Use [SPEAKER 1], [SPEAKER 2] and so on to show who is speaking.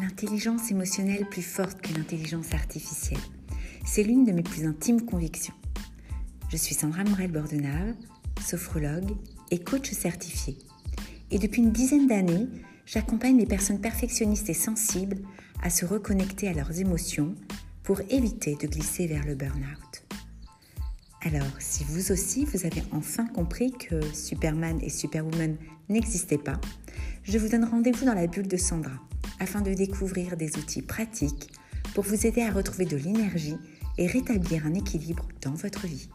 [SPEAKER 1] l'intelligence émotionnelle plus forte que l'intelligence artificielle. C'est l'une de mes plus intimes convictions. Je suis Sandra Morel-Bordenave, sophrologue et coach certifié. Et depuis une dizaine d'années, j'accompagne les personnes perfectionnistes et sensibles à se reconnecter à leurs émotions pour éviter de glisser vers le burn-out. Alors, si vous aussi, vous avez enfin compris que Superman et Superwoman n'existaient pas, je vous donne rendez-vous dans la bulle de Sandra afin de découvrir des outils pratiques pour vous aider à retrouver de l'énergie et rétablir un équilibre dans votre vie.